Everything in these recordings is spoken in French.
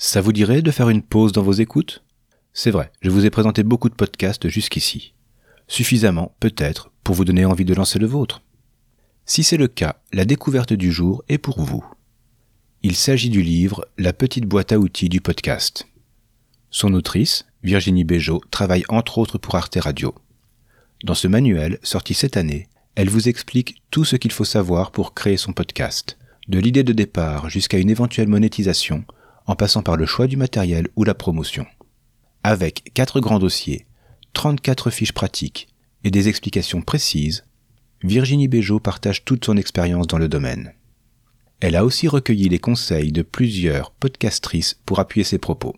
Ça vous dirait de faire une pause dans vos écoutes? C'est vrai, je vous ai présenté beaucoup de podcasts jusqu'ici. Suffisamment, peut-être, pour vous donner envie de lancer le vôtre. Si c'est le cas, la découverte du jour est pour vous. Il s'agit du livre La petite boîte à outils du podcast. Son autrice, Virginie Béjot, travaille entre autres pour Arte Radio. Dans ce manuel, sorti cette année, elle vous explique tout ce qu'il faut savoir pour créer son podcast, de l'idée de départ jusqu'à une éventuelle monétisation, en passant par le choix du matériel ou la promotion. Avec quatre grands dossiers, 34 fiches pratiques et des explications précises, Virginie Béjot partage toute son expérience dans le domaine. Elle a aussi recueilli les conseils de plusieurs podcastrices pour appuyer ses propos.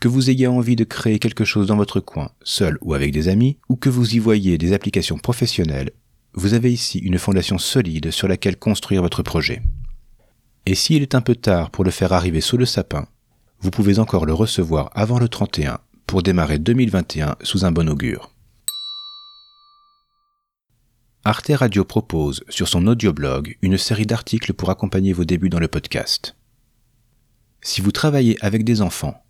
Que vous ayez envie de créer quelque chose dans votre coin, seul ou avec des amis, ou que vous y voyez des applications professionnelles, vous avez ici une fondation solide sur laquelle construire votre projet. Et s'il est un peu tard pour le faire arriver sous le sapin, vous pouvez encore le recevoir avant le 31 pour démarrer 2021 sous un bon augure. Arte Radio propose sur son audioblog une série d'articles pour accompagner vos débuts dans le podcast. Si vous travaillez avec des enfants,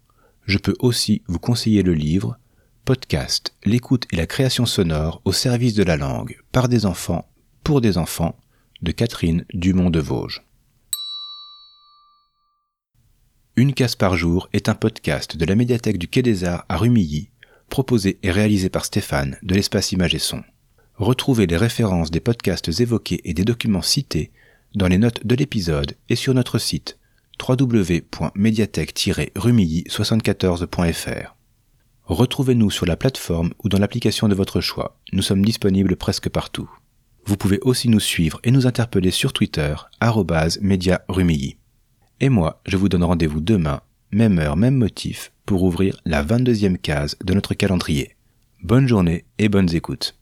je peux aussi vous conseiller le livre Podcast, l'écoute et la création sonore au service de la langue par des enfants, pour des enfants de Catherine Dumont de Vosges. Une case par jour est un podcast de la médiathèque du Quai des Arts à Rumilly, proposé et réalisé par Stéphane de l'espace Image et Son. Retrouvez les références des podcasts évoqués et des documents cités dans les notes de l'épisode et sur notre site www.mediathèque-rumilly74.fr. Retrouvez-nous sur la plateforme ou dans l'application de votre choix. Nous sommes disponibles presque partout. Vous pouvez aussi nous suivre et nous interpeller sur Twitter, @mediarumilly. Et moi, je vous donne rendez-vous demain, même heure, même motif, pour ouvrir la 22e case de notre calendrier. Bonne journée et bonnes écoutes.